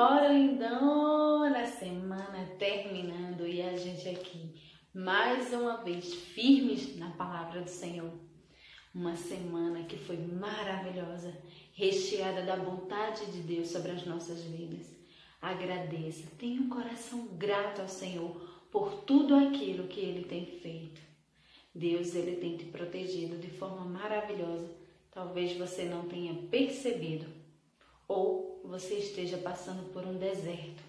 embora, lindona! Semana terminando e a gente aqui, mais uma vez, firmes na palavra do Senhor. Uma semana que foi maravilhosa, recheada da vontade de Deus sobre as nossas vidas. Agradeça, tenha um coração grato ao Senhor por tudo aquilo que Ele tem feito. Deus, Ele tem te protegido de forma maravilhosa. Talvez você não tenha percebido ou você esteja passando por um deserto,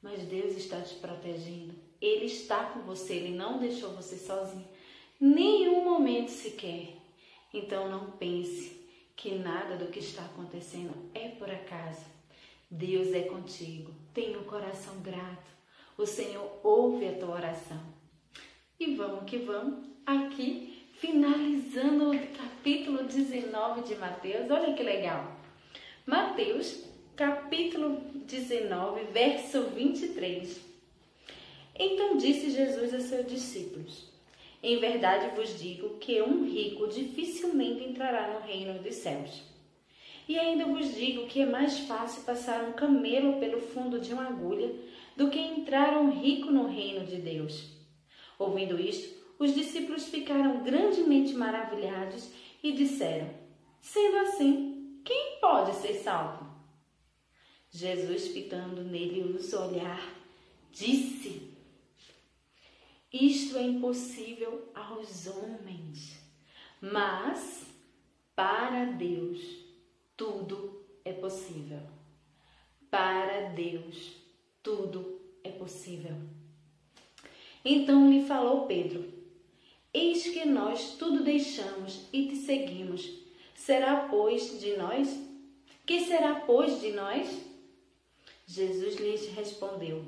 mas Deus está te protegendo. Ele está com você, Ele não deixou você sozinho, nenhum momento sequer. Então não pense que nada do que está acontecendo é por acaso. Deus é contigo. Tenha um coração grato. O Senhor ouve a tua oração. E vamos que vamos, aqui finalizando o capítulo 19 de Mateus. Olha que legal. Mateus, capítulo 19, verso 23. Então disse Jesus a seus discípulos: Em verdade vos digo que um rico dificilmente entrará no reino dos céus. E ainda vos digo que é mais fácil passar um camelo pelo fundo de uma agulha do que entrar um rico no reino de Deus. Ouvindo isto, os discípulos ficaram grandemente maravilhados e disseram: Sendo assim, quem pode ser salvo? Jesus, fitando nele os olhar, disse: Isto é impossível aos homens, mas para Deus tudo é possível. Para Deus tudo é possível. Então lhe falou Pedro: Eis que nós tudo deixamos e te seguimos. Será, pois, de nós? Que será, pois, de nós? Jesus lhes respondeu: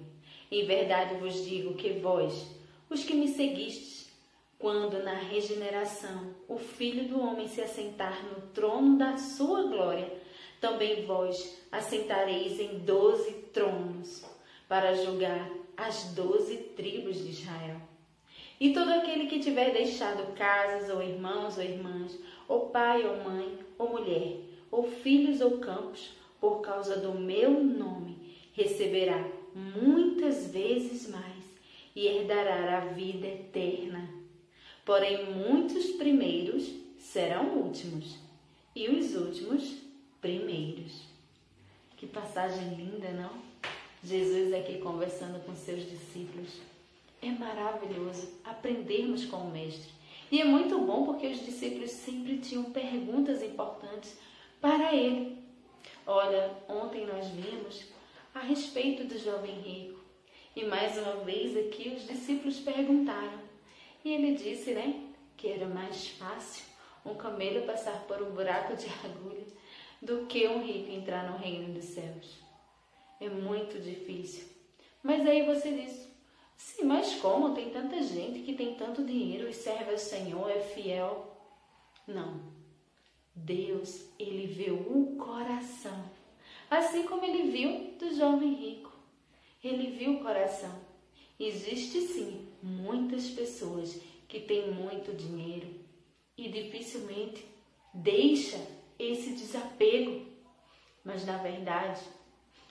Em verdade vos digo que vós, os que me seguistes, quando na regeneração o Filho do Homem se assentar no trono da sua glória, também vós assentareis em doze tronos para julgar as doze tribos de Israel. E todo aquele que tiver deixado casas, ou irmãos ou irmãs, ou pai ou mãe, ou mulher, ou filhos ou campos, por causa do meu nome, receberá muitas vezes mais e herdará a vida eterna. Porém, muitos primeiros serão últimos, e os últimos primeiros. Que passagem linda, não? Jesus aqui conversando com seus discípulos. É maravilhoso aprendermos com o Mestre. E é muito bom porque os discípulos sempre tinham perguntas importantes para ele. Olha, ontem nós vimos a respeito do jovem rico. E mais uma vez aqui os discípulos perguntaram. E ele disse, né, que era mais fácil um camelo passar por um buraco de agulha do que um rico entrar no reino dos céus. É muito difícil. Mas aí você diz: sim, mas como? Tem tanta gente que tem tanto dinheiro e serve ao Senhor, é fiel. Não. Deus, ele vê o coração. Assim como ele viu do jovem rico. Ele viu o coração. Existe sim muitas pessoas que têm muito dinheiro e dificilmente deixa esse desapego. Mas na verdade,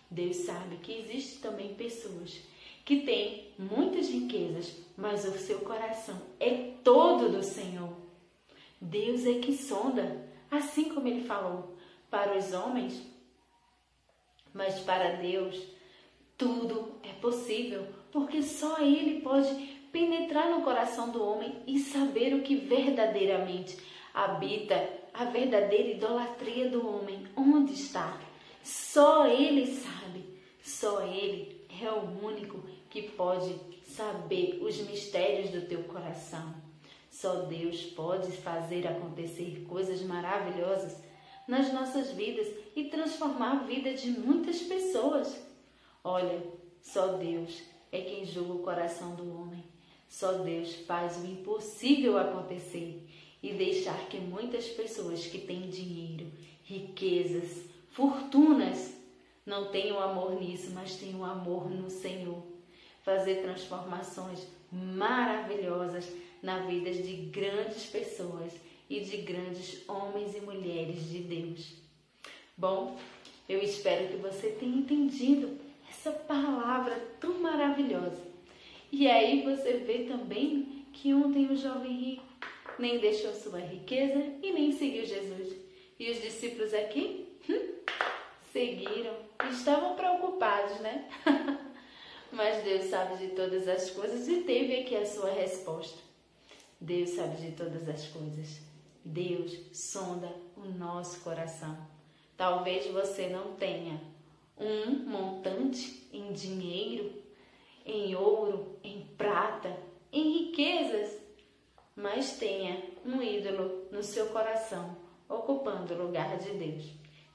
Deus sabe que existe também pessoas que têm muitas riquezas, mas o seu coração é todo do Senhor. Deus é que sonda, assim como ele falou para os homens, mas para Deus tudo é possível, porque só ele pode penetrar no coração do homem e saber o que verdadeiramente habita a verdadeira idolatria do homem, onde está. Só Ele sabe, só Ele é o único que pode saber os mistérios do teu coração. Só Deus pode fazer acontecer coisas maravilhosas nas nossas vidas e transformar a vida de muitas pessoas. Olha, só Deus é quem julga o coração do homem. Só Deus faz o impossível acontecer e deixar que muitas pessoas que têm dinheiro, riquezas, fortunas não tenham amor nisso, mas tenham amor no Senhor. Fazer transformações maravilhosas na vida de grandes pessoas e de grandes homens e mulheres de Deus. Bom, Eu espero que você tenha entendido essa palavra tão maravilhosa. E aí você vê também que ontem o jovem rico nem deixou sua riqueza e nem seguiu Jesus. E os discípulos aqui hum, seguiram, estavam preocupados, né? Mas Deus sabe de todas as coisas e teve aqui a sua resposta. Deus sabe de todas as coisas. Deus sonda o nosso coração. Talvez você não tenha um montante em dinheiro, em ouro, em prata, em riquezas, mas tenha um ídolo no seu coração, ocupando o lugar de Deus.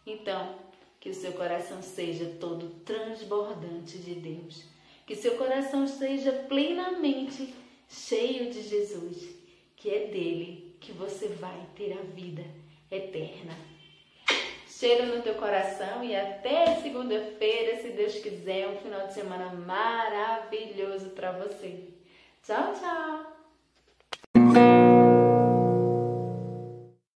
Então, que o seu coração seja todo transbordante de Deus, que seu coração seja plenamente cheio de Jesus, que é dele que você vai ter a vida eterna. Cheiro no teu coração e até segunda-feira, se Deus quiser, um final de semana maravilhoso para você. Tchau, tchau!